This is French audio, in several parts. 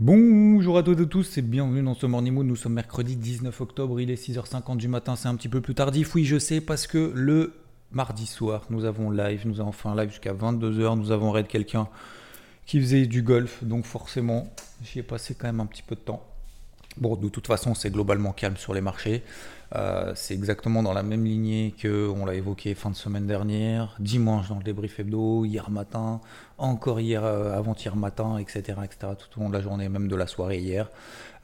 Bonjour à toutes et tous et bienvenue dans ce Morning Mood. Nous sommes mercredi 19 octobre, il est 6h50 du matin, c'est un petit peu plus tardif. Oui, je sais parce que le mardi soir, nous avons live, nous avons fait un live jusqu'à 22h, nous avons raid quelqu'un qui faisait du golf, donc forcément, j'y ai passé quand même un petit peu de temps. Bon, de toute façon, c'est globalement calme sur les marchés. Euh, c'est exactement dans la même lignée que on l'a évoqué fin de semaine dernière, dimanche dans le débrief hebdo, hier matin, encore hier, euh, avant-hier matin, etc., etc., tout au long de la journée, même de la soirée hier.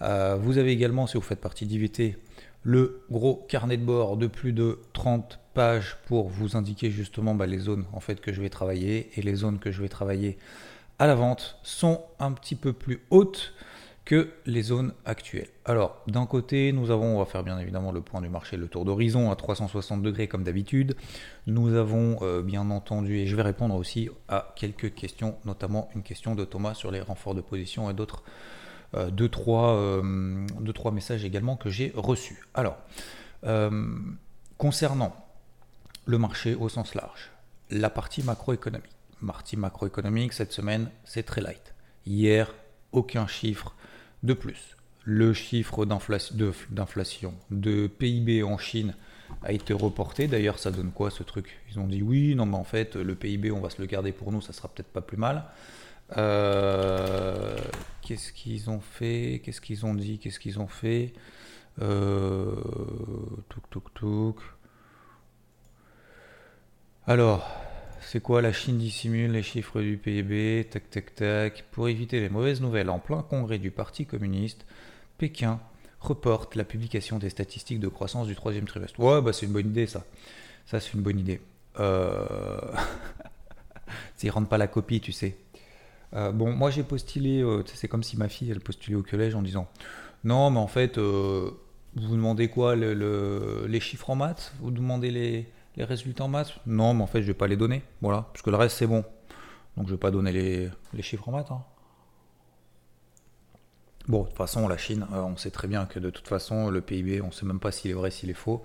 Euh, vous avez également, si vous faites partie d'IVT, le gros carnet de bord de plus de 30 pages pour vous indiquer justement bah, les zones en fait que je vais travailler et les zones que je vais travailler à la vente sont un petit peu plus hautes que les zones actuelles. Alors, d'un côté, nous avons, on va faire bien évidemment le point du marché, le tour d'horizon à 360 degrés comme d'habitude. Nous avons euh, bien entendu, et je vais répondre aussi à quelques questions, notamment une question de Thomas sur les renforts de position et d'autres euh, deux, trois, euh, deux, trois messages également que j'ai reçus. Alors, concernant le marché au sens large, la partie macroéconomique. Partie macroéconomique, cette semaine, c'est très light. Hier, aucun chiffre de plus. Le chiffre d'inflation, de, PIB en Chine a été reporté. D'ailleurs, ça donne quoi ce truc? Ils ont dit oui, non, mais en fait, le PIB, on va se le garder pour nous, ça sera peut-être pas plus mal. Euh, qu'est-ce qu'ils ont fait? Qu'est-ce qu'ils ont dit? Qu'est-ce qu'ils ont fait? Euh, Touk, Alors, c'est quoi la Chine dissimule les chiffres du PIB, tac tac tac. Pour éviter les mauvaises nouvelles en plein congrès du Parti communiste, Pékin reporte la publication des statistiques de croissance du troisième trimestre. Ouais, bah c'est une bonne idée ça. Ça c'est une bonne idée. Euh... ne rentre pas la copie, tu sais. Euh, bon, moi j'ai postulé, euh, c'est comme si ma fille elle postulait au collège en disant Non, mais en fait, euh, vous demandez quoi Les chiffres en maths? Vous demandez les, les résultats en maths Non, mais en fait, je vais pas les donner. Voilà, parce que le reste, c'est bon. Donc, je vais pas donner les, chiffres en maths. Hein. Bon, de toute façon, la Chine, euh, on sait très bien que de toute façon, le PIB, on ne sait même pas s'il est vrai, s'il est faux.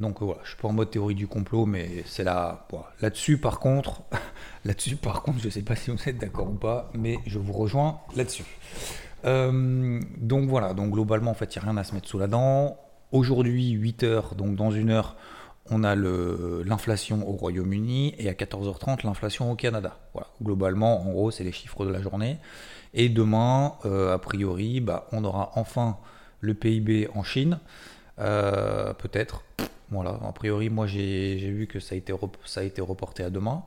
Donc voilà, je suis pas en mode théorie du complot, mais c'est là. là-dessus, par contre, là-dessus, par contre, je sais pas si vous êtes d'accord ou pas, mais je vous rejoins là-dessus. Euh, donc voilà, donc globalement, en fait, il n'y a rien à se mettre sous la dent. Aujourd'hui, 8 heures, donc dans une heure, on a l'inflation au Royaume-Uni et à 14h30 l'inflation au Canada. Voilà. Globalement, en gros, c'est les chiffres de la journée. Et demain, euh, a priori, bah, on aura enfin le PIB en Chine, euh, peut-être. Voilà, a priori, moi j'ai vu que ça a, été reporté à demain.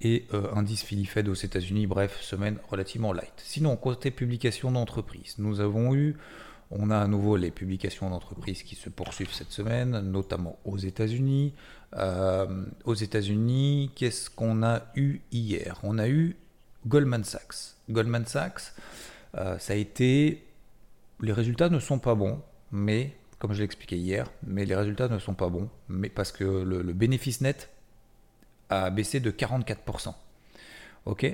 Et euh, indice Philly Fed aux États-Unis, bref, semaine relativement light. Sinon, côté publication d'entreprise, nous avons eu on a à nouveau les publications d'entreprises qui se poursuivent cette semaine, notamment aux États-Unis. Euh, aux États-Unis, qu'est-ce qu'on a eu hier? On a eu Goldman Sachs. Goldman Sachs, euh, ça a été. Les résultats ne sont pas bons, mais comme je l'expliquais hier, mais les résultats ne sont pas bons, parce que le, bénéfice net a baissé de 44%. Ok?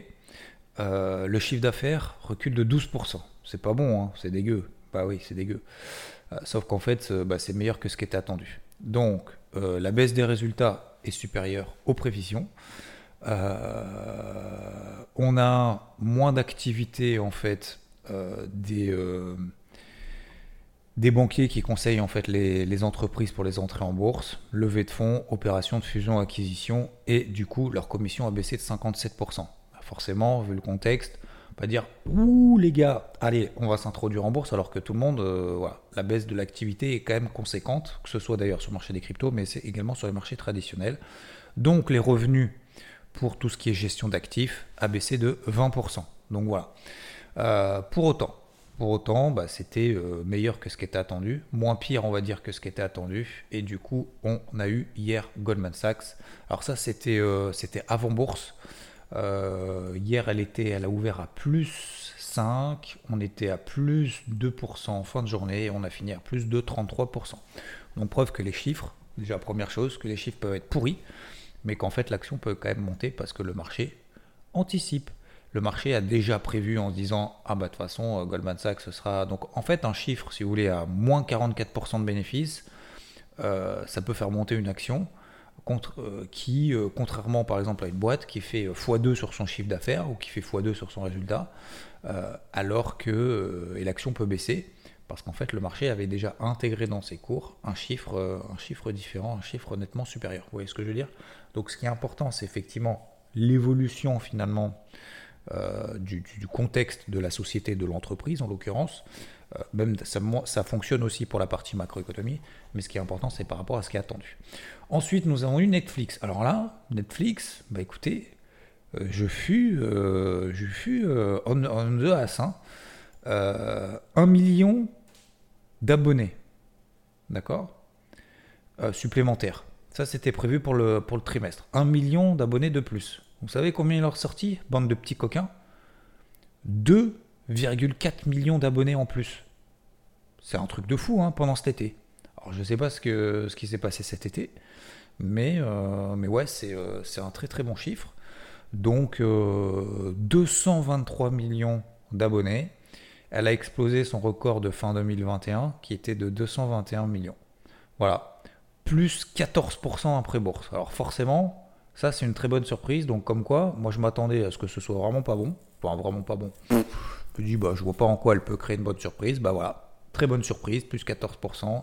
Euh, Le chiffre d'affaires recule de 12%. C'est pas bon, hein, c'est dégueu. Bah oui, c'est dégueu. Euh, sauf qu'en fait, euh, bah, c'est meilleur que ce qui était attendu. Donc, euh, la baisse des résultats est supérieure aux prévisions. on a moins d'activité en fait des, des banquiers qui conseillent en fait les, les, entreprises pour les entrées en bourse, levée de fonds, opérations de fusion-acquisition et du coup leur commission a baissé de 57%. Forcément, vu le contexte, pas dire ouh les gars, allez, on va s'introduire en bourse alors que tout le monde, euh, voilà, la baisse de l'activité est quand même conséquente, que ce soit d'ailleurs sur le marché des cryptos, mais c'est également sur les marchés traditionnels. Donc les revenus pour tout ce qui est gestion d'actifs a baissé de 20%. Donc voilà. Euh, pour autant, pour autant, bah, c'était euh, meilleur que ce qui était attendu, moins pire on va dire que ce qui était attendu, et du coup on a eu hier Goldman Sachs. Alors ça c'était c'était avant bourse. Hier, elle, était, elle a ouvert à plus 5, on était à plus 2% en fin de journée et on a fini à plus de 33%. Donc preuve que les chiffres, déjà première chose, que les chiffres peuvent être pourris, mais qu'en fait l'action peut quand même monter parce que le marché anticipe. Le marché a déjà prévu en se disant ah bah de toute façon euh, Goldman Sachs ce sera donc en fait un chiffre si vous voulez à moins 44% de bénéfices, euh, ça peut faire monter une action contre, euh, qui contrairement par exemple à une boîte qui fait x2 sur son chiffre d'affaires ou qui fait x2 sur son résultat, alors que l'action peut baisser parce qu'en fait le marché avait déjà intégré dans ses cours un chiffre, un chiffre différent, un chiffre nettement supérieur. Vous voyez ce que je veux dire? Donc ce qui est important, c'est effectivement l'évolution finalement euh, du, contexte de la société, de l'entreprise en l'occurrence. Euh, même ça, fonctionne aussi pour la partie macroéconomie, mais ce qui est important, c'est par rapport à ce qui est attendu. Ensuite, nous avons eu Netflix. Alors là, Netflix, bah écoutez, euh, je fus, je fus on, the ass, hein. un million d'abonnés, d'accord, supplémentaires. Ça, c'était prévu pour le, pour le trimestre. Un million d'abonnés de plus. Vous savez combien il leur sorti Bande de petits coquins? 2,4 millions d'abonnés en plus. C'est un truc de fou hein, pendant cet été. Alors je ne sais pas ce, que, ce qui s'est passé cet été, mais, euh, mais ouais, euh, c'est un très très bon chiffre. Donc 223 euh, millions d'abonnés. Elle a explosé son record de fin 2021 qui était de 221 millions. Voilà. Plus 14% après bourse. Alors forcément, ça, c'est une très bonne surprise. Donc, comme quoi, moi, je m'attendais à ce que ce soit vraiment pas bon. Enfin, vraiment pas bon. Je me dis, bah, je vois pas en quoi elle peut créer une bonne surprise. Bah voilà, très bonne surprise, plus 14%.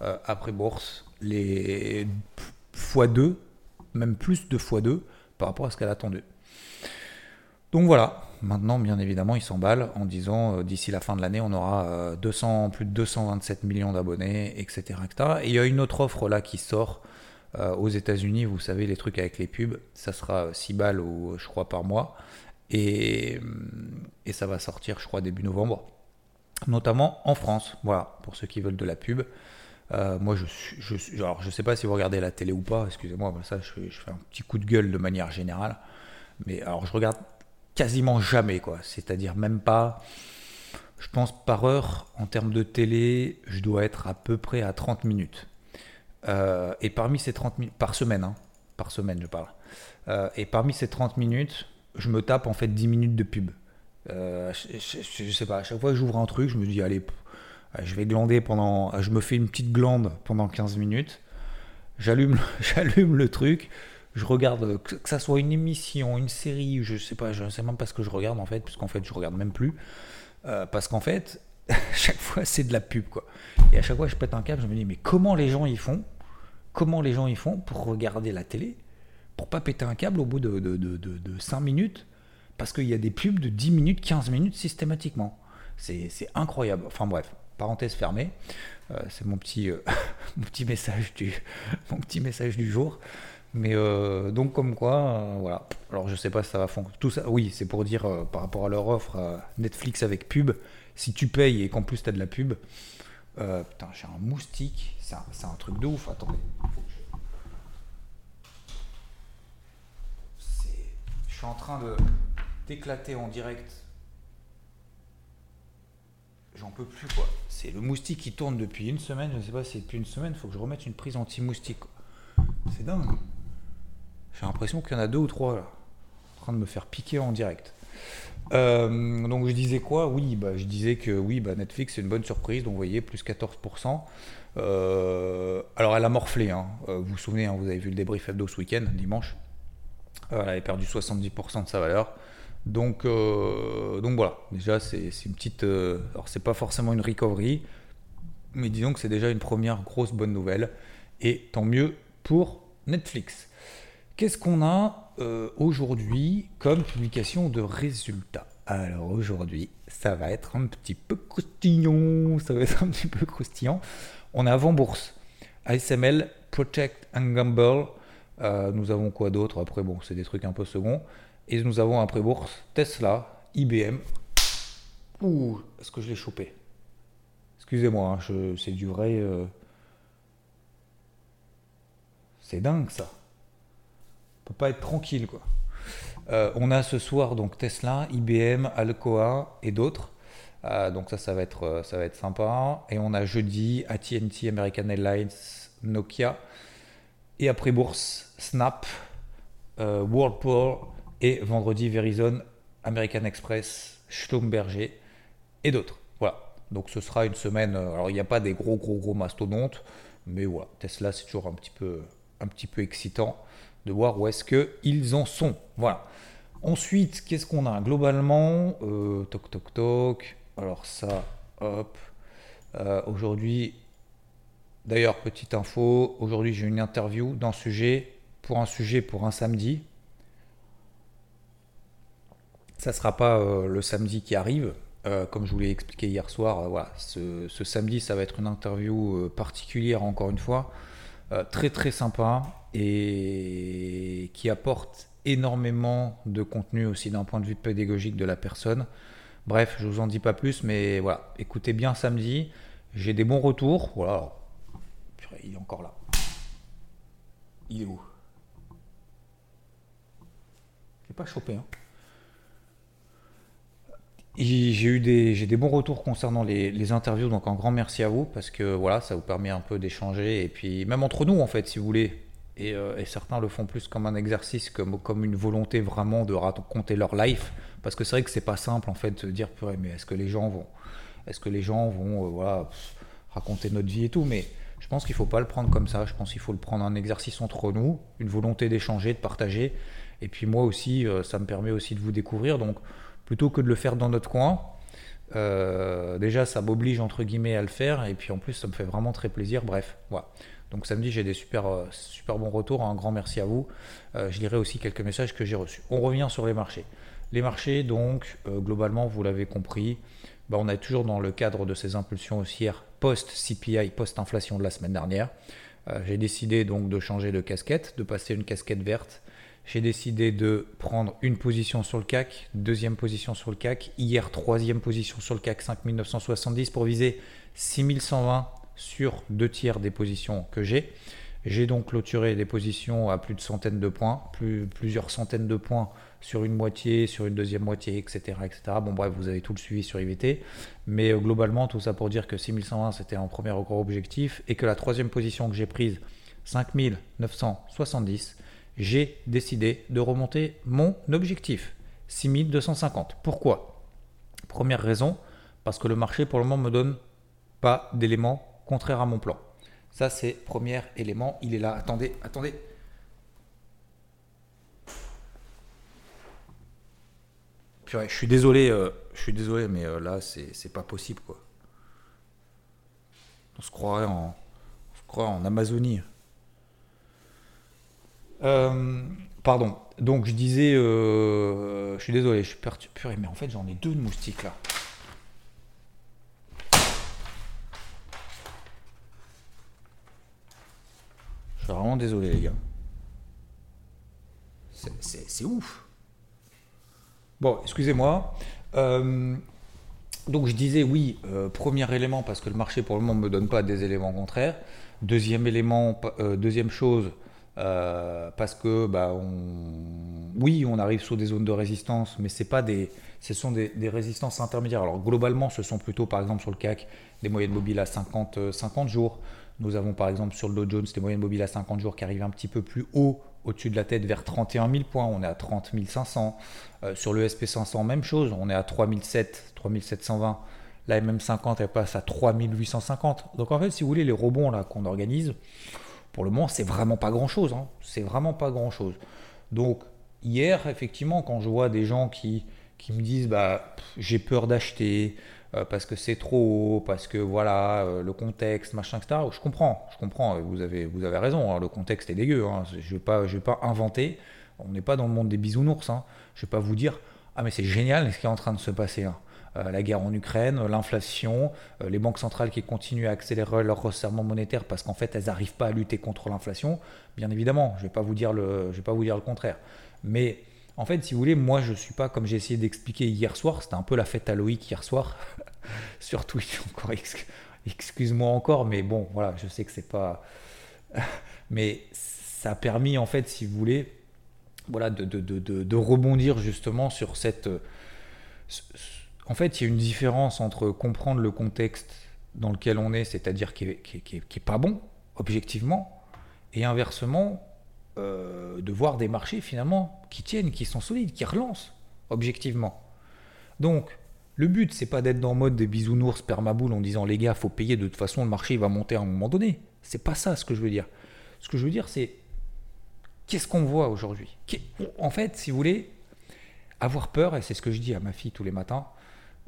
Euh, après bourse, les x2, même plus de x2 par rapport à ce qu'elle attendait. Donc voilà, maintenant bien évidemment il s'emballe en disant euh, d'ici la fin de l'année on aura 200, euh, plus de 227 millions d'abonnés, etc.. Et il y a une autre offre là qui sort aux États-Unis, vous savez, les trucs avec les pubs, ça sera 6 balles, ou, je crois, par mois. Et ça va sortir, je crois, début novembre. Notamment en France. Voilà, pour ceux qui veulent de la pub. Euh, moi, je, je, alors, je sais pas si vous regardez la télé ou pas, excusez-moi, ça, je, je, fais un petit coup de gueule de manière générale. Mais alors, je regarde quasiment jamais, quoi. C'est-à-dire même pas, je pense par heure, en termes de télé, je dois être à peu près à 30 minutes. Euh, et parmi ces 30 minutes, par semaine, hein, par semaine je parle, euh, et parmi ces 30 minutes, je me tape en fait 10 minutes de pub. Euh, je, sais pas, à chaque fois que j'ouvre un truc, je me dis, allez, je vais glander pendant. Je me fais une petite glande pendant 15 minutes, j'allume, le truc, je regarde, que, ça soit une émission, une série, je sais pas, je sais même pas ce que je regarde en fait, puisqu'en fait je regarde même plus. parce qu'en fait, chaque fois c'est de la pub quoi. Et à chaque fois je pète un câble, je me dis mais comment les gens y font? Comment les gens y font pour regarder la télé? Pour pas péter un câble au bout de, de, de, 5 minutes? Parce qu'il y a des pubs de 10 minutes, 15 minutes systématiquement. C'est incroyable. Enfin bref, parenthèse fermée. Euh, c'est mon petit, euh, mon, message du, mon petit message du jour. Mais euh, donc comme quoi, voilà. Alors je sais pas si ça va fonctionner. Tout ça, oui, c'est pour dire par rapport à leur offre Netflix avec pub, si tu payes et qu'en plus tu as de la pub, putain, j'ai un moustique, c'est un, truc de ouf, attendez. Je suis en train de d'éclater en direct. J'en peux plus quoi. C'est le moustique qui tourne depuis une semaine, je sais pas si c'est depuis une semaine, faut que je remette une prise anti-moustique. C'est dingue. J'ai l'impression qu'il y en a deux ou trois là, en train de me faire piquer en direct. Euh, donc je disais quoi? Oui, bah, je disais que oui, bah, Netflix c'est une bonne surprise, donc vous voyez, plus 14%. Euh, alors elle a morflé, hein. Euh, vous vous souvenez, hein, vous avez vu le débrief hebdo ce week-end, dimanche. elle avait perdu 70% de sa valeur. Donc, donc voilà, déjà c'est une petite... alors c'est pas forcément une recovery, mais disons que c'est déjà une première grosse bonne nouvelle. Et tant mieux pour Netflix. Qu'est-ce qu'on a euh, aujourd'hui comme publication de résultats? Alors aujourd'hui, ça va être un petit peu croustillant, ça va être un petit peu croustillant. On a avant bourse, ASML, Protect and Gamble. Euh, nous avons quoi d'autre? Après, bon, c'est des trucs un peu seconds. Et nous avons après bourse Tesla, IBM. Ouh, est-ce que je l'ai chopé? Excusez-moi, hein, c'est du vrai. Euh, c'est dingue ça peut pas être tranquille, quoi. on a ce soir donc Tesla, IBM, Alcoa et d'autres. donc ça, ça va, être, ça va être sympa. Et on a jeudi AT&T, American Airlines, Nokia. Et après bourse, Snap, Whirlpool et vendredi Verizon, American Express, Schlumberger et d'autres. Voilà. Donc ce sera une semaine. Alors il n'y a pas des gros gros gros mastodontes, mais voilà, Tesla c'est toujours un petit peu un petit peu excitant de voir où est-ce qu'ils en sont. Voilà. Ensuite, qu'est-ce qu'on a Globalement, euh, toc toc toc. Alors ça, hop. Euh, aujourd'hui, d'ailleurs, petite info, aujourd'hui j'ai une interview d'un sujet, pour un sujet pour un samedi. Ça sera pas euh, le samedi qui arrive, comme je vous l'ai expliqué hier soir. voilà, ce, samedi, ça va être une interview particulière encore une fois. Euh, très très sympa et qui apporte énormément de contenu aussi d'un point de vue pédagogique de la personne. Bref, je vous en dis pas plus, mais voilà, écoutez bien samedi. J'ai des bons retours. Voilà. Il est encore là. Il est où? Je pas chopé. Hein j'ai eu des, j'ai des bons retours concernant les, interviews, donc un grand merci à vous parce que voilà, ça vous permet un peu d'échanger et puis même entre nous en fait, si vous voulez. Et, euh, certains le font plus comme un exercice, comme, comme une volonté vraiment de raconter leur life, parce que c'est vrai que c'est pas simple en fait de dire purée, mais est-ce que les gens vont, est-ce que les gens vont, euh, voilà, raconter notre vie et tout, mais je pense qu'il faut pas le prendre comme ça. Je pense qu'il faut le prendre un exercice entre nous, une volonté d'échanger, de partager. Et puis moi aussi, euh, ça me permet aussi de vous découvrir. Donc plutôt que de le faire dans notre coin. Euh, déjà, ça m'oblige entre guillemets à le faire, et puis en plus, ça me fait vraiment très plaisir. Bref, voilà. Donc samedi, j'ai des super, euh, super bons retours. Un grand merci à vous. Euh, je lirai aussi quelques messages que j'ai reçus. On revient sur les marchés. Les marchés, donc, globalement, vous l'avez compris, bah, on est toujours dans le cadre de ces impulsions haussières post-CPI, post-inflation de la semaine dernière. j'ai décidé donc de changer de casquette, de passer une casquette verte j'ai décidé de prendre une position sur le CAC, deuxième position sur le CAC, hier troisième position sur le CAC 5970 pour viser 6120 sur deux tiers des positions que j'ai. J'ai donc clôturé des positions à plus de centaines de points, plus, plusieurs centaines de points sur une moitié, sur une deuxième moitié, etc., etc. Bon bref, vous avez tout le suivi sur IVT. Mais euh, globalement, tout ça pour dire que 6120 c'était un premier gros objectif et que la troisième position que j'ai prise, 5970, j'ai décidé de remonter mon objectif, 6250. Pourquoi? Première raison, parce que le marché pour le moment me donne pas d'éléments contraires à mon plan. Ça c'est premier élément, il est là. Attendez, attendez. je suis désolé, euh, je suis désolé, mais euh, là c'est pas possible quoi. On se croirait en, on se croirait en Amazonie. Euh, pardon. Donc je disais, euh, je suis désolé, je suis perturbé, mais en fait j'en ai deux de moustiques là. Je suis vraiment désolé les gars. C'est ouf. Bon, excusez-moi. Euh, donc je disais oui, premier élément parce que le marché pour le moment ne me donne pas des éléments contraires. Deuxième élément, deuxième chose, euh, parce que bah, oui, on arrive sur des zones de résistance, mais c'est pas des, ce sont des, résistances intermédiaires. Alors globalement, ce sont plutôt par exemple sur le CAC des moyennes mobiles à 50, 50 euh, jours. Nous avons par exemple sur le Dow Jones des moyennes mobiles à 50 jours qui arrivent un petit peu plus haut au-dessus de la tête vers 31 000 points, on est à 30 500. Euh, sur le SP500, même chose, on est à 3007, 3720. La MM50, elle passe à 3850. Donc en fait, si vous voulez, les rebonds là qu'on organise, pour le moment, c'est vraiment pas grand chose. Hein. C'est vraiment pas grand chose. Donc, hier, effectivement, quand je vois des gens qui, qui me disent bah, j'ai peur d'acheter euh, parce que c'est trop haut, parce que voilà, euh, le contexte, machin, etc. Je comprends, je comprends, vous avez, vous avez raison, hein. le contexte est dégueu. Hein. Je ne vais, pas, je vais pas inventer. On n'est pas dans le monde des bisounours. Je ne vais pas vous dire ah, mais c'est génial ce qui est en train de se passer. Euh, la guerre en Ukraine, l'inflation, euh, les banques centrales qui continuent à accélérer leur resserrement monétaire parce qu'en fait elles n'arrivent pas à lutter contre l'inflation. Bien évidemment, je ne vais, pas vous dire le, vais pas vous dire le contraire. Mais en fait, si vous voulez, moi je ne suis pas comme j'ai essayé d'expliquer hier soir, c'était un peu la fête à Loïc hier soir sur Twitch encore. Excuse-moi encore, mais bon, voilà, je sais que c'est pas. mais ça a permis en fait, si vous voulez, voilà, de, rebondir justement sur cette. En fait, il y a une différence entre comprendre le contexte dans lequel on est, c'est-à-dire qui n'est pas bon, objectivement, et inversement, euh, de voir des marchés finalement qui tiennent, qui sont solides, qui relancent, objectivement. Donc, le but, c'est pas d'être dans le mode des bisounours permaboule en disant les gars, faut payer, de toute façon, le marché va monter à un moment donné. C'est pas ça ce que je veux dire. Ce que je veux dire, c'est qu'est-ce qu'on voit aujourd'hui? En fait, si vous voulez, avoir peur, et c'est ce que je dis à ma fille tous les matins,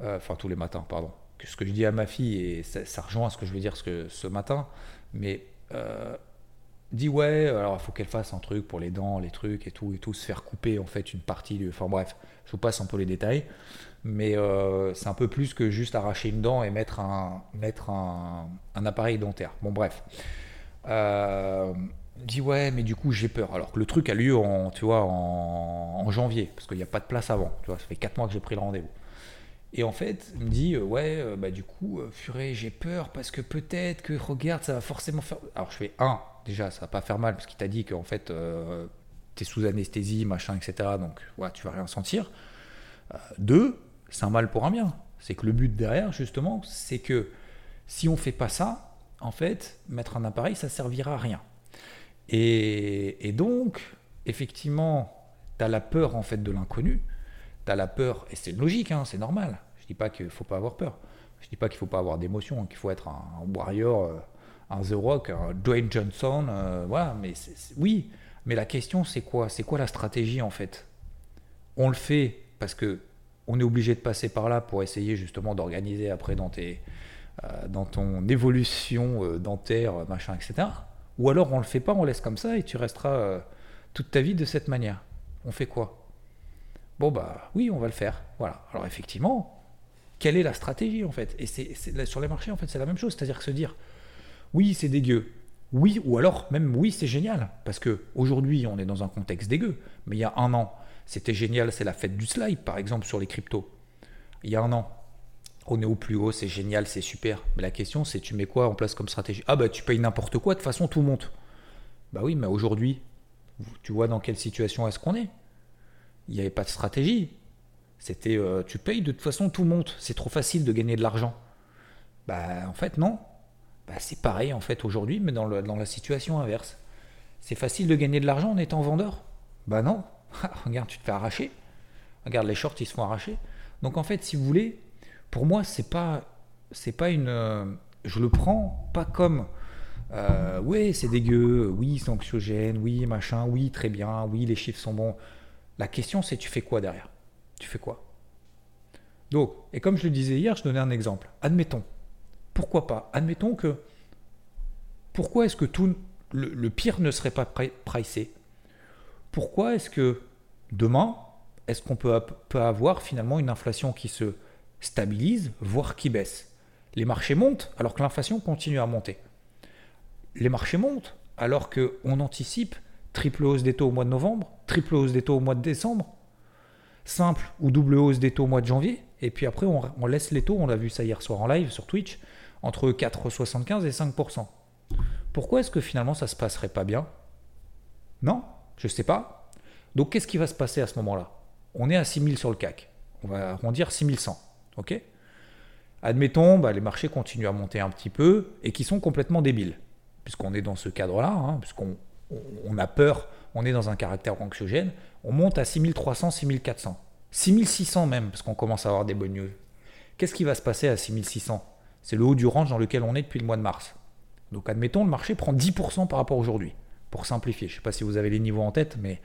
enfin tous les matins, pardon, ce que je dis à ma fille, et ça, rejoint ce que je veux dire ce, que, ce matin, mais euh, dit ouais, alors il faut qu'elle fasse un truc pour les dents, les trucs et tout, et tout, se faire couper en fait une partie du. Enfin bref, je vous passe un peu les détails, mais euh, c'est un peu plus que juste arracher une dent et mettre un, mettre un, appareil dentaire. Bon bref. Euh, dit ouais, mais du coup j'ai peur. Alors que le truc a lieu en, tu vois, en, janvier, parce qu'il n'y a pas de place avant. Tu vois, ça fait 4 mois que j'ai pris le rendez-vous. Et en fait, il me dit, euh, ouais, euh, bah du coup, euh, j'ai peur parce que peut-être que, regarde, ça va forcément faire... Alors je fais, un, déjà, ça va pas faire mal parce qu'il t'a dit qu'en fait, tu es sous anesthésie, machin, etc. Donc, ouais, tu vas rien sentir. deux, c'est un mal pour un bien. C'est que le but derrière, justement, c'est que si on fait pas ça, en fait, mettre un appareil, ça servira à rien. Et, et donc, effectivement, tu as la peur, en fait, de l'inconnu tu as la peur, et c'est logique, hein, c'est normal. Je dis pas qu'il faut pas avoir peur. Je dis pas qu'il faut pas avoir d'émotion, qu'il faut être un, warrior, euh, un The Rock, un Dwayne Johnson, euh, voilà. Mais oui, mais la question c'est quoi? C'est quoi la stratégie en fait? On le fait parce que on est obligé de passer par là pour essayer justement d'organiser après dans tes, euh, dans ton évolution dentaire, machin, etc. Ou alors on le fait pas, on laisse comme ça et tu resteras toute ta vie de cette manière. On fait quoi? Bon, bah oui, on va le faire. Voilà. Alors effectivement, quelle est la stratégie en fait? Et c'est sur les marchés, en fait, c'est la même chose. C'est-à-dire que se dire, oui, c'est dégueu. Oui, ou alors même oui, c'est génial. Parce que aujourd'hui, on est dans un contexte dégueu. Mais il y a un an, c'était génial, c'est la fête du slide, par exemple, sur les cryptos. Il y a un an, on est au plus haut, c'est génial, c'est super. Mais la question, c'est tu mets quoi en place comme stratégie? Ah bah tu payes n'importe quoi, de toute façon tout monte. Bah oui, mais aujourd'hui, tu vois dans quelle situation est-ce qu'on est? Il n'y avait pas de stratégie. C'était euh, tu payes, de toute façon tout monte. C'est trop facile de gagner de l'argent. Bah en fait non. Bah, c'est pareil en fait aujourd'hui, mais dans, la situation inverse. C'est facile de gagner de l'argent en étant vendeur Bah non. Regarde, tu te fais arracher. Regarde, les shorts ils se font arracher. Donc en fait, si vous voulez, pour moi, c'est pas, c'est pas une. Euh, je le prends pas comme. Euh, ouais, c'est dégueu, oui, c'est anxiogène, oui, machin, oui, très bien, oui, les chiffres sont bons. La question, c'est tu fais quoi derrière? Tu fais quoi? Donc, et comme je le disais hier, je donnais un exemple. Admettons, pourquoi pas? Admettons que pourquoi est-ce que tout le, pire ne serait pas pricé? Pourquoi est-ce que demain, est-ce qu'on peut, peut avoir finalement une inflation qui se stabilise, voire qui baisse? Les marchés montent alors que l'inflation continue à monter. Les marchés montent alors qu'on anticipe triple hausse des taux au mois de novembre, triple hausse des taux au mois de décembre, simple ou double hausse des taux au mois de janvier, et puis après on, laisse les taux, on l'a vu ça hier soir en live sur Twitch, entre 4,75 et 5%. Pourquoi est-ce que finalement ça se passerait pas bien? Non, je ne sais pas. Donc qu'est-ce qui va se passer à ce moment-là? On est à 6000 sur le CAC, on va arrondir 6100, ok? Admettons, bah, les marchés continuent à monter un petit peu et qui sont complètement débiles, puisqu'on est dans ce cadre-là, hein, puisqu'on on a peur, on est dans un caractère anxiogène, on monte à 6300, 6400, 6600 même, parce qu'on commence à avoir des bonnes news. Qu'est-ce qui va se passer à 6600 C'est le haut du range dans lequel on est depuis le mois de mars. Donc admettons, le marché prend 10% par rapport à aujourd'hui, pour simplifier. Je ne sais pas si vous avez les niveaux en tête, mais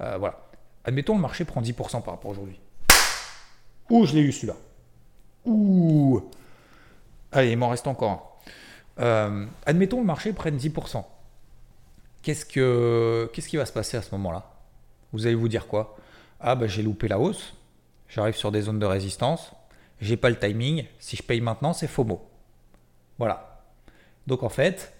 euh, voilà. Admettons, le marché prend 10% par rapport à aujourd'hui. Ouh, je l'ai eu celui-là. Ouh. Allez, il m'en reste encore un. Euh, admettons, le marché prenne 10% qu'est-ce, que, qu'est-ce qui va se passer à ce moment-là? Vous allez vous dire quoi? Ah, ben j'ai loupé la hausse, j'arrive sur des zones de résistance, j'ai pas le timing, si je paye maintenant, c'est FOMO. Voilà. Donc en fait,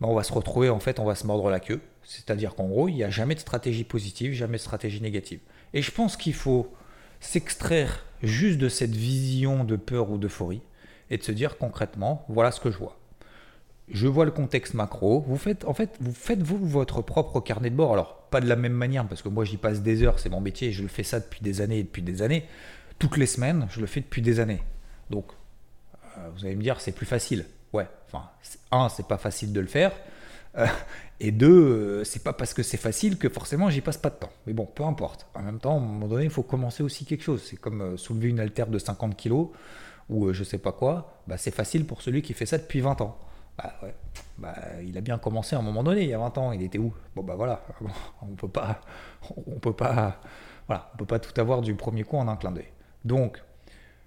ben on va se retrouver, en fait, on va se mordre la queue. C'est-à-dire qu'en gros, il n'y a jamais de stratégie positive, jamais de stratégie négative. Et je pense qu'il faut s'extraire juste de cette vision de peur ou d'euphorie et de se dire concrètement, voilà ce que je vois. Je vois le contexte macro. Vous faites, en fait, vous votre propre carnet de bord. Alors, pas de la même manière, parce que moi, j'y passe des heures, c'est mon métier, je le fais ça depuis des années et depuis des années. Toutes les semaines, je le fais depuis des années. Donc, euh, vous allez me dire, c'est plus facile. Ouais, enfin, un, c'est pas facile de le faire. Euh, et deux, euh, c'est pas parce que c'est facile que forcément j'y passe pas de temps. Mais bon, peu importe. En même temps, à un moment donné, il faut commencer aussi quelque chose. C'est comme soulever une haltère de 50 kg ou je sais pas quoi. Bah, c'est facile pour celui qui fait ça depuis 20 ans. Bah ouais, bah, il a bien commencé à un moment donné, il y a 20 ans. Il était où? Bon bah voilà, on peut pas, on peut pas, voilà, on peut pas tout avoir du premier coup en un clin d'œil. Donc,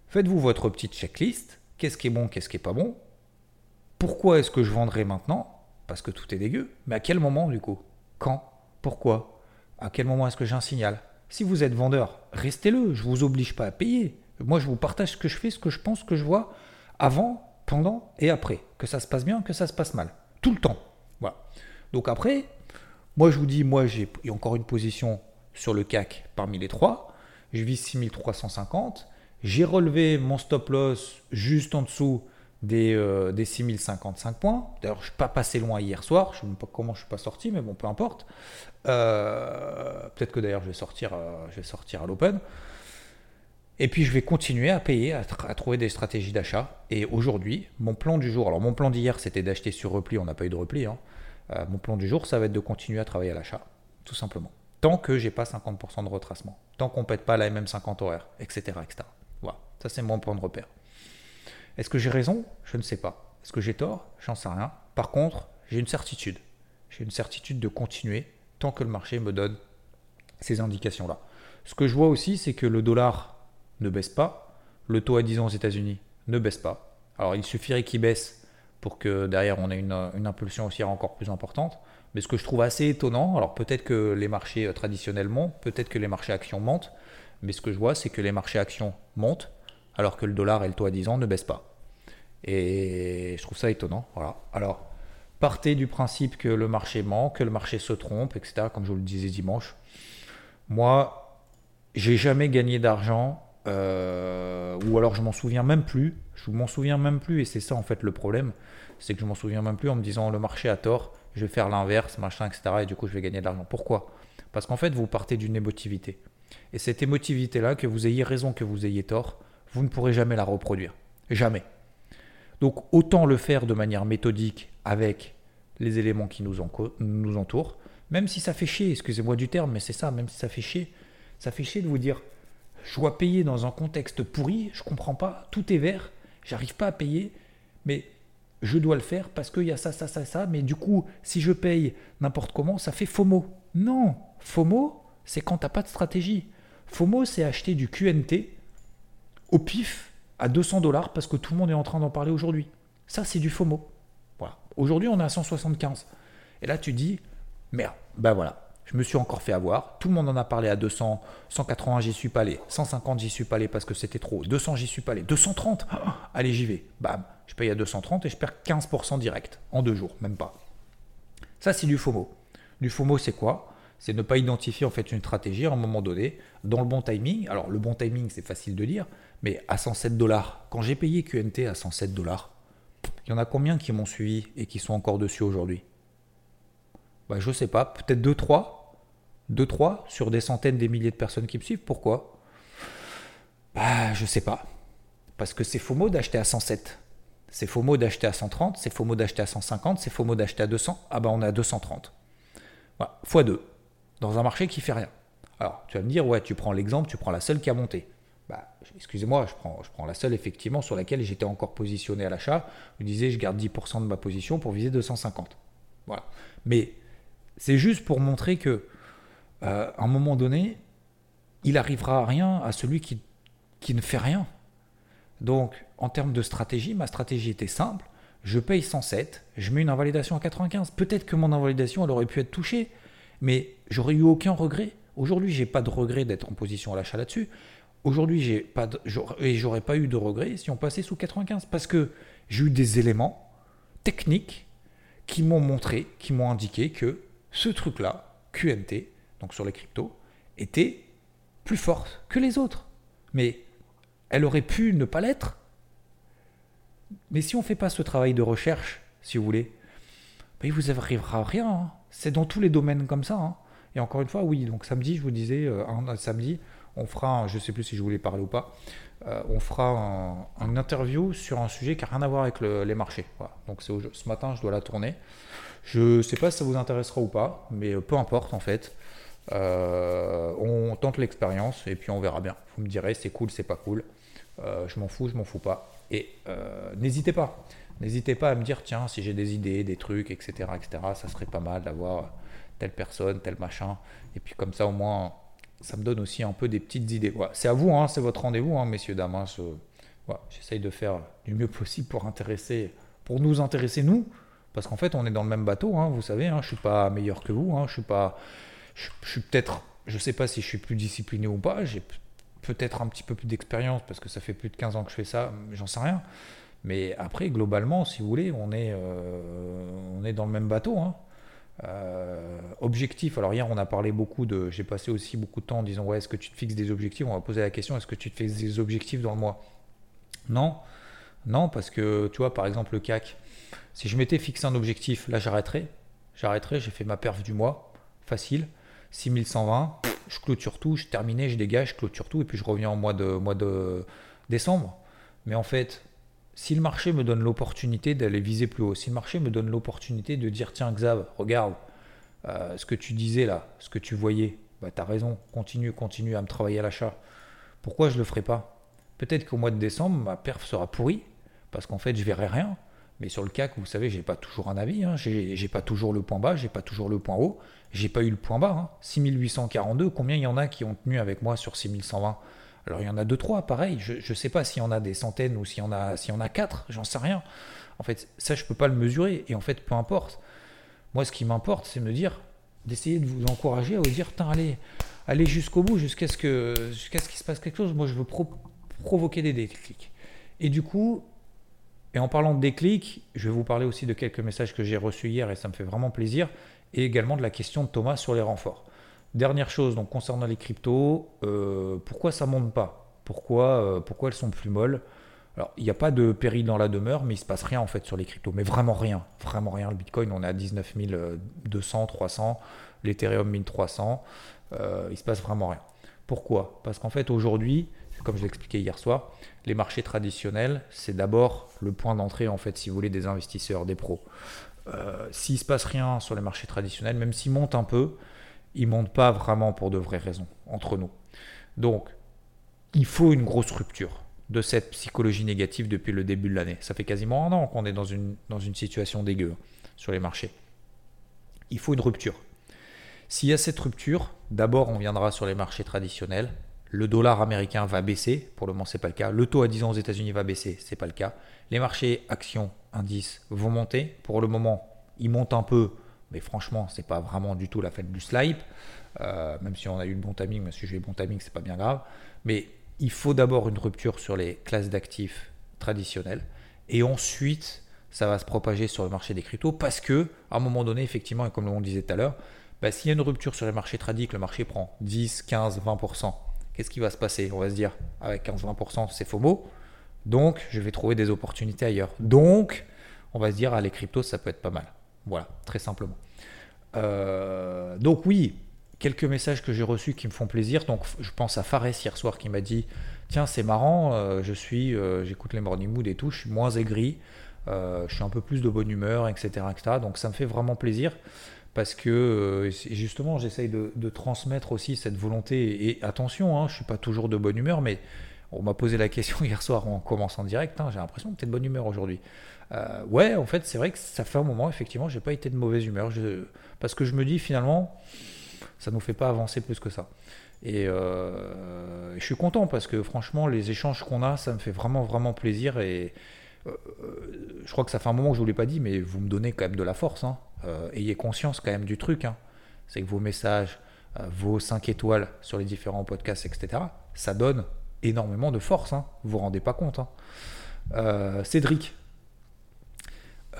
faites-vous votre petite checklist. Qu'est-ce qui est bon, qu'est-ce qui est pas bon? Pourquoi est-ce que je vendrai maintenant? Parce que tout est dégueu. Mais à quel moment du coup? Quand? Pourquoi? À quel moment est-ce que j'ai un signal? Si vous êtes vendeur, restez-le. Je vous oblige pas à payer. Moi, je vous partage ce que je fais, ce que je pense, ce que je vois avant et après. Que ça se passe bien, que ça se passe mal. Tout le temps. Voilà. Donc après, moi je vous dis, moi j'ai encore une position sur le CAC parmi les trois. Je vise 6350. J'ai relevé mon stop loss juste en dessous des, euh, des 6055 points. D'ailleurs, je ne suis pas passé loin hier soir. Je ne sais pas comment je suis pas sorti, mais bon, peu importe. Euh, peut-être que d'ailleurs, je vais sortir, euh, je vais sortir à l'open. Et puis je vais continuer à payer, à, trouver des stratégies d'achat. Et aujourd'hui, mon plan du jour, alors mon plan d'hier c'était d'acheter sur repli, on n'a pas eu de repli. Hein. Euh, mon plan du jour, ça va être de continuer à travailler à l'achat, tout simplement. Tant que j'ai pas 50% de retracement, tant qu'on ne pète pas la MM50 horaire, etc. etc. Voilà, ça c'est mon point de repère. Est-ce que j'ai raison? Je ne sais pas. Est-ce que j'ai tort? J'en sais rien. Par contre, j'ai une certitude. J'ai une certitude de continuer tant que le marché me donne ces indications-là. Ce que je vois aussi, c'est que le dollar ne baisse pas. Le taux à 10 ans aux États-Unis ne baisse pas. Alors il suffirait qu'il baisse pour que derrière on ait une, impulsion haussière encore plus importante. Mais ce que je trouve assez étonnant, alors peut-être que les marchés euh, traditionnels montent, peut-être que les marchés actions montent, mais ce que je vois c'est que les marchés actions montent alors que le dollar et le taux à 10 ans ne baissent pas. Et je trouve ça étonnant. Voilà. Alors, partez du principe que le marché ment, que le marché se trompe, etc., comme je vous le disais dimanche. Moi, j'ai jamais gagné d'argent euh, ou alors je m'en souviens même plus. Je m'en souviens même plus et c'est ça en fait le problème. C'est que je m'en souviens même plus en me disant le marché a tort, je vais faire l'inverse, machin, etc. Et du coup je vais gagner de l'argent. Pourquoi? Parce qu'en fait vous partez d'une émotivité. Et cette émotivité-là, que vous ayez raison, que vous ayez tort, vous ne pourrez jamais la reproduire. Jamais. Donc autant le faire de manière méthodique avec les éléments qui nous, nous entourent, même si ça fait chier, excusez-moi du terme, mais c'est ça, même si ça fait chier, ça fait chier de vous dire je dois payer dans un contexte pourri, je comprends pas, tout est vert, j'arrive pas à payer, mais je dois le faire parce qu'il y a ça, ça, ça, ça, mais du coup, si je paye n'importe comment, ça fait FOMO. Non, FOMO, c'est quand tu n'as pas de stratégie. FOMO, c'est acheter du QNT au pif à 200 dollars parce que tout le monde est en train d'en parler aujourd'hui. Ça, c'est du FOMO. Voilà. Aujourd'hui, on est à 175. Et là, tu dis, merde, ben voilà, je me suis encore fait avoir. Tout le monde en a parlé à 200. 180, j'y suis pas allé. 150, j'y suis pas allé parce que c'était trop. 200, j'y suis pas allé. 230, allez, j'y vais. Bam, je paye à 230 et je perds 15% direct en deux jours, même pas. Ça, c'est du FOMO. Du FOMO, c'est quoi? C'est ne pas identifier en fait une stratégie à un moment donné dans le bon timing. Alors, le bon timing, c'est facile de dire, mais à 107 dollars, quand j'ai payé QNT à 107 dollars, il y en a combien qui m'ont suivi et qui sont encore dessus aujourd'hui? Bah, Je sais pas, peut-être 2-3 2-3 sur des centaines, des milliers de personnes qui me suivent. Pourquoi? Bah, je sais pas. Parce que c'est faux mot d'acheter à 107. C'est faux mot d'acheter à 130. C'est faux mot d'acheter à 150. C'est faux mot d'acheter à 200. Ah bah, on est à 230. Voilà, x2. Dans un marché qui fait rien. Alors, tu vas me dire, ouais, tu prends l'exemple, tu prends la seule qui a monté. Bah, excusez-moi, je prends, je prends la seule effectivement sur laquelle j'étais encore positionné à l'achat. Je disais, je garde 10% de ma position pour viser 250. Voilà. Mais c'est juste pour montrer que euh, à un moment donné, il arrivera à rien à celui qui, qui ne fait rien. Donc, en termes de stratégie, ma stratégie était simple. Je paye 107, je mets une invalidation à 95. Peut-être que mon invalidation, elle aurait pu être touchée, mais j'aurais eu aucun regret. Aujourd'hui, j'ai pas de regret d'être en position à l'achat là-dessus. Aujourd'hui, j'ai pas et j'aurais pas eu de regret si on passait sous 95 parce que j'ai eu des éléments techniques qui m'ont montré, qui m'ont indiqué que ce truc-là, QNT, donc sur les cryptos, était plus forte que les autres. Mais elle aurait pu ne pas l'être. Mais si on ne fait pas ce travail de recherche si vous voulez, ben, il vous arrivera rien. Hein. C'est dans tous les domaines comme ça. Hein. Et encore une fois, oui, donc samedi, je vous disais, euh, samedi, on fera, je ne sais plus si je voulais parler ou pas, euh, on fera une interview sur un sujet qui n'a rien à voir avec les marchés. Donc ce matin, je dois la tourner. Je ne sais pas si ça vous intéressera ou pas, mais peu importe en fait. On tente l'expérience et puis on verra bien. Vous me direz c'est cool, c'est pas cool. je m'en fous, je m'en fous pas. Et n'hésitez pas. N'hésitez pas à me dire, tiens, si j'ai des idées, des trucs, etc., etc., ça serait pas mal d'avoir telle personne, tel machin. Et puis comme ça, au moins, ça me donne aussi un peu des petites idées. C'est à vous, hein, c'est votre rendez-vous, hein, messieurs, dames. Hein, J'essaye de faire du mieux possible pour, intéresser, pour nous intéresser, nous. Parce qu'en fait, on est dans le même bateau, vous savez. je suis pas meilleur que vous. je suis pas. Je. Je sais pas si je suis plus discipliné ou pas. J'ai peut-être un petit peu plus d'expérience parce que ça fait plus de 15 ans que je fais ça. J'en sais rien. Mais après, globalement, si vous voulez, on est, euh, dans le même bateau. Hein. Euh, objectif, alors hier on a parlé beaucoup de, j'ai passé aussi beaucoup de temps en disant ouais est-ce que tu te fixes des objectifs? On va poser la question est-ce que tu te fixes des objectifs dans le mois? Non, non parce que tu vois par exemple le CAC, si je m'étais fixé un objectif, là j'arrêterais, j'arrêterais, j'ai fait ma perf du mois, facile, 6120, je clôture tout, je terminais, je dégage, je clôture tout et puis je reviens en mois de, mois de décembre. Mais en fait, si le marché me donne l'opportunité d'aller viser plus haut, si le marché me donne l'opportunité de dire tiens Xav, regarde euh, ce que tu disais là, ce que tu voyais, bah, tu as raison, continue, continue à me travailler à l'achat. Pourquoi je le ferai pas? Peut-être qu'au mois de décembre, ma perf sera pourrie, parce qu'en fait je verrai rien. Mais sur le CAC, vous savez, j'ai pas toujours un avis, hein. j'ai pas toujours le point bas, j'ai pas toujours le point haut, j'ai pas eu le point bas. Hein. 6842, combien il y en a qui ont tenu avec moi sur 6120 alors il y en a deux, trois, pareil. Je ne sais pas s'il y en a des centaines ou s'il y en a, s'il quatre, j'en sais rien. En fait, ça, je ne peux pas le mesurer. Et en fait, peu importe. Moi, ce qui m'importe, c'est me dire, d'essayer de vous encourager à vous dire, allez, allez jusqu'au bout, jusqu'à ce, que, jusqu'à ce qu'il se passe quelque chose. Moi, je veux provoquer des déclics. Et du coup, et en parlant de déclics, je vais vous parler aussi de quelques messages que j'ai reçus hier et ça me fait vraiment plaisir. Et également de la question de Thomas sur les renforts. Dernière chose, donc concernant les cryptos, euh, pourquoi ça monte pas? Pourquoi, euh, pourquoi elles sont plus molles? Alors, il n'y a pas de péril dans la demeure, mais il se passe rien en fait sur les cryptos. Mais vraiment rien, vraiment rien. Le Bitcoin, on est à 19 200, 300, l'Ethereum 1300, euh, il se passe vraiment rien. Pourquoi? Parce qu'en fait, aujourd'hui, comme je l'expliquais hier soir, les marchés traditionnels, c'est d'abord le point d'entrée, en fait, si vous voulez, des investisseurs, des pros. Euh, S'il se passe rien sur les marchés traditionnels, même s'ils montent un peu, ils ne montent pas vraiment pour de vraies raisons entre nous. Donc, il faut une grosse rupture de cette psychologie négative depuis le début de l'année. Ça fait quasiment un an qu'on est dans une, dans une situation dégueu sur les marchés. Il faut une rupture. S'il y a cette rupture, d'abord on viendra sur les marchés traditionnels. Le dollar américain va baisser, pour le moment c'est pas le cas. Le taux à 10 ans aux États-Unis va baisser, c'est pas le cas. Les marchés actions, indices vont monter. Pour le moment, ils montent un peu, mais franchement, c'est pas vraiment du tout la fête du slide. Euh, même si on a eu le bon timing, mais si j'ai le bon timing, c'est pas bien grave. Mais il faut d'abord une rupture sur les classes d'actifs traditionnelles. Et ensuite, ça va se propager sur le marché des cryptos parce que, à un moment donné, effectivement, et comme on disait tout à l'heure, bah, s'il y a une rupture sur les marchés tradis, le marché prend 10, 15, 20%, qu'est-ce qui va se passer? On va se dire, avec 15-20%, c'est FOMO. Donc, je vais trouver des opportunités ailleurs. Donc, on va se dire, ah, les cryptos, ça peut être pas mal. Voilà, très simplement. Euh, donc oui, quelques messages que j'ai reçus qui me font plaisir. Donc je pense à Fares hier soir qui m'a dit tiens c'est marrant, euh, je suis, euh, j'écoute les morning mood et tout, je suis moins aigri, je suis un peu plus de bonne humeur, etc., etc. Donc ça me fait vraiment plaisir parce que justement j'essaye de, transmettre aussi cette volonté et, attention, hein, je suis pas toujours de bonne humeur, mais on m'a posé la question hier soir en commençant direct, hein, j'ai l'impression que tu es de bonne humeur aujourd'hui. Euh, ouais, en fait, c'est vrai que ça fait un moment, effectivement, j'ai pas été de mauvaise humeur. parce que je me dis, finalement, ça nous fait pas avancer plus que ça. Et euh, je suis content parce que, franchement, les échanges qu'on a, ça me fait vraiment, vraiment plaisir. Et euh, je crois que ça fait un moment que je vous l'ai pas dit, mais vous me donnez quand même de la force. Hein. ayez conscience quand même du truc. Hein. C'est que vos messages, vos 5 étoiles sur les différents podcasts, etc., ça donne énormément de force. Hein. Vous vous rendez pas compte. Cédric,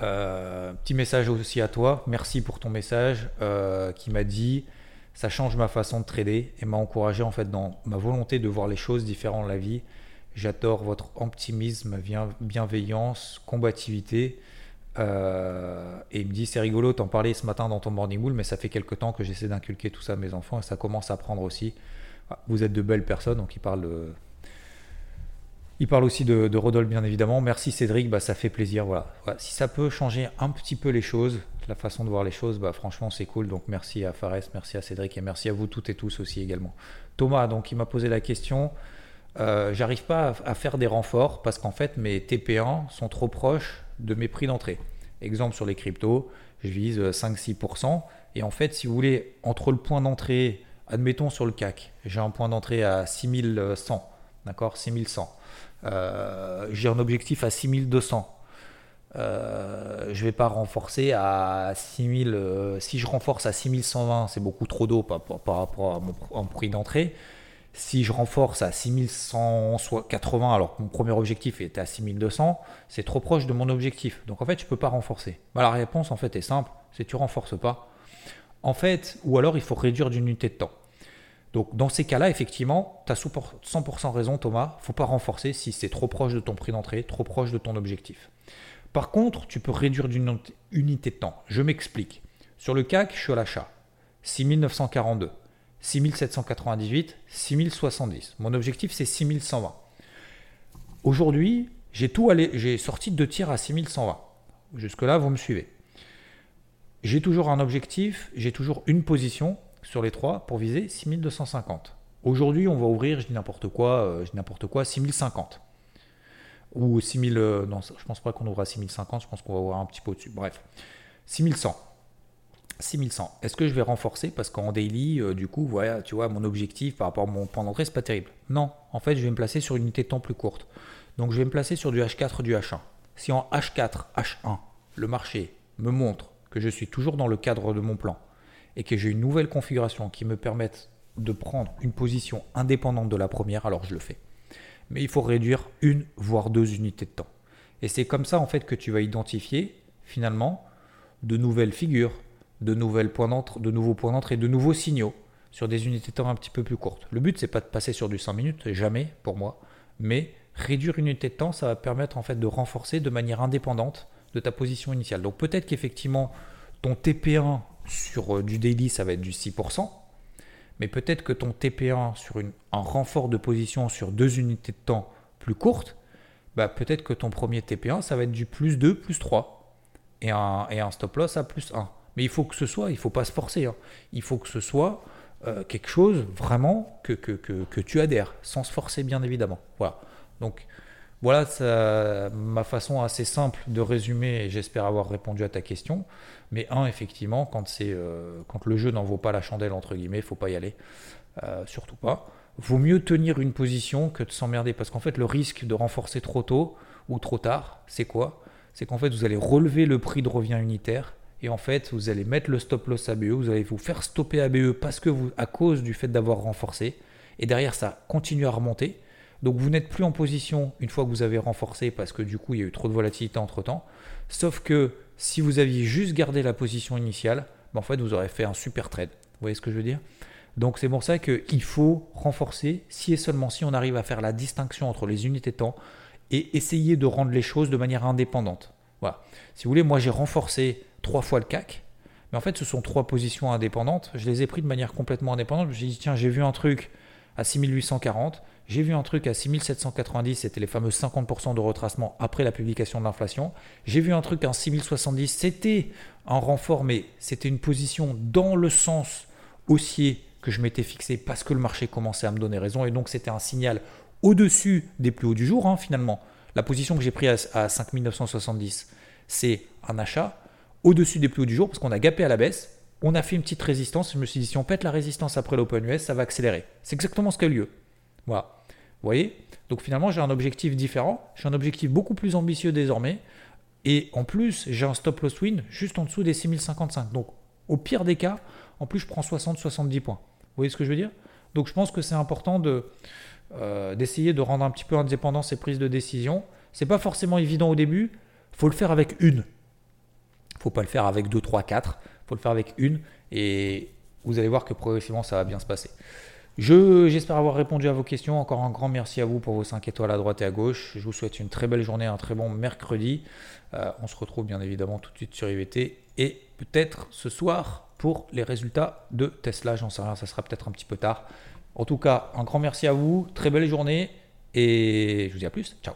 euh, petit message aussi à toi. Merci pour ton message euh, qui m'a dit ça change ma façon de trader et m'a encouragé en fait dans ma volonté de voir les choses différentes la vie. J'adore votre optimisme, bienveillance, combativité. Euh, et il me dit c'est rigolo, t'en parlais ce matin dans ton morning bull, mais ça fait quelques temps que j'essaie d'inculquer tout ça à mes enfants et ça commence à prendre aussi. Ah, vous êtes de belles personnes, donc il parle il parle aussi de, de Rodolphe, bien évidemment. Merci Cédric, bah, ça fait plaisir. Voilà. Si ça peut changer un petit peu les choses, la façon de voir les choses, bah, franchement, c'est cool. Donc merci à Fares, merci à Cédric et merci à vous toutes et tous aussi également. Thomas, donc, il m'a posé la question. Euh, j'arrive pas à, faire des renforts parce qu'en fait, mes TP1 sont trop proches de mes prix d'entrée. Exemple sur les cryptos, je vise 5-6%. Et en fait, si vous voulez, entre le point d'entrée, admettons sur le CAC, j'ai un point d'entrée à 6100, d'accord 6100. Euh, j'ai un objectif à 6200. Euh, je vais pas renforcer à 6000. Euh, si je renforce à 6120, c'est beaucoup trop d'eau par, rapport à mon, prix d'entrée. Si je renforce à 6180, alors que mon premier objectif était à 6200, c'est trop proche de mon objectif. Donc en fait, je peux pas renforcer. Bah, la réponse en fait est simple, c'est tu renforces pas. En fait, ou alors il faut réduire d'une unité de temps. Donc dans ces cas-là, effectivement, tu as 100% raison Thomas, faut pas renforcer si c'est trop proche de ton prix d'entrée, trop proche de ton objectif. Par contre, tu peux réduire d'une unité de temps. Je m'explique. Sur le CAC, je suis à l'achat. 6942, 6798, 6070. Mon objectif, c'est 6120. Aujourd'hui, j'ai tout allé, j'ai sorti deux tirs à 6120. Jusque-là, vous me suivez. J'ai toujours un objectif, j'ai toujours une position sur les trois pour viser 6250. Aujourd'hui, on va ouvrir, je dis n'importe quoi, euh, je dis n'importe quoi, 6050. Ou 6000, euh, non, je pense pas qu'on ouvrira 6050, je pense qu'on va ouvrir un petit peu au-dessus. Bref, 6100. 6100. Est-ce que je vais renforcer? Parce qu'en daily, euh, du coup, voilà, tu vois, mon objectif par rapport à mon point d'entrée, c'est pas terrible. Non, en fait, je vais me placer sur une unité de temps plus courte. Donc, je vais me placer sur du H4, du H1. Si en H4, H1, le marché me montre que je suis toujours dans le cadre de mon plan, et que j'ai une nouvelle configuration qui me permette de prendre une position indépendante de la première, alors je le fais. Mais il faut réduire une voire deux unités de temps. Et c'est comme ça en fait que tu vas identifier finalement de nouvelles figures, de, nouvelles points de nouveaux points d'entrée, de nouveaux signaux sur des unités de temps un petit peu plus courtes. Le but c'est pas de passer sur du 100 minutes, jamais pour moi, mais réduire une unité de temps, ça va permettre en fait de renforcer de manière indépendante de ta position initiale. Donc peut-être qu'effectivement ton TP1 sur euh, du daily, ça va être du 6%. Mais peut-être que ton TP1 sur un renfort de position sur deux unités de temps plus courtes, bah peut-être que ton premier TP1, ça va être du plus 2, plus 3. Et un, et un stop loss à plus 1. Mais il faut que ce soit, il ne faut pas se forcer. Hein. Il faut que ce soit euh, quelque chose vraiment que, tu adhères, sans se forcer bien évidemment. Voilà. Donc voilà ma façon assez simple de résumer et j'espère avoir répondu à ta question. Mais un, effectivement, quand, euh, le jeu n'en vaut pas la chandelle, entre guillemets, il faut pas y aller. Euh, surtout pas. Vaut mieux tenir une position que de s'emmerder. Parce qu'en fait, le risque de renforcer trop tôt ou trop tard, c'est quoi? C'est qu'en fait, vous allez relever le prix de revient unitaire. Et en fait, vous allez mettre le stop loss ABE, vous allez vous faire stopper ABE parce que vous, à cause du fait d'avoir renforcé. Et derrière, ça continue à remonter. Donc vous n'êtes plus en position une fois que vous avez renforcé parce que du coup il y a eu trop de volatilité entre temps. Sauf que si vous aviez juste gardé la position initiale, ben, en fait, vous aurez fait un super trade. Vous voyez ce que je veux dire? Donc c'est pour ça qu'il faut renforcer, si et seulement si on arrive à faire la distinction entre les unités de temps et essayer de rendre les choses de manière indépendante. Voilà. Si vous voulez, moi j'ai renforcé trois fois le CAC, mais en fait ce sont trois positions indépendantes. Je les ai pris de manière complètement indépendante. Je me suis dit, tiens, j'ai vu un truc à 6840, j'ai vu un truc à 6790, c'était les fameux 50% de retracement après la publication de l'inflation. J'ai vu un truc à 6070, c'était un renfort, mais c'était une position dans le sens haussier que je m'étais fixé parce que le marché commençait à me donner raison. Et donc c'était un signal au-dessus des plus hauts du jour, hein, finalement. La position que j'ai prise à, 5970, c'est un achat au-dessus des plus hauts du jour parce qu'on a gapé à la baisse. On a fait une petite résistance. Je me suis dit, si on pète la résistance après l'Open US, ça va accélérer. C'est exactement ce qui a eu lieu. Voilà. Vous voyez? Donc finalement, j'ai un objectif différent. J'ai un objectif beaucoup plus ambitieux désormais. Et en plus, j'ai un stop loss win juste en dessous des 6055. Donc au pire des cas, en plus, je prends 60-70 points. Vous voyez ce que je veux dire? Donc je pense que c'est important euh, d'essayer de rendre un petit peu indépendant ces prises de décision. C'est pas forcément évident au début. faut le faire avec une. Faut pas le faire avec 2, 3, 4. faut le faire avec une. Et vous allez voir que progressivement, ça va bien se passer. j'espère avoir répondu à vos questions. Encore un grand merci à vous pour vos 5 étoiles à droite et à gauche. Je vous souhaite une très belle journée, un très bon mercredi. Euh, on se retrouve bien évidemment tout de suite sur IVT et peut-être ce soir pour les résultats de Tesla. J'en sais rien, ça sera peut-être un petit peu tard. En tout cas, un grand merci à vous, très belle journée et je vous dis à plus. Ciao.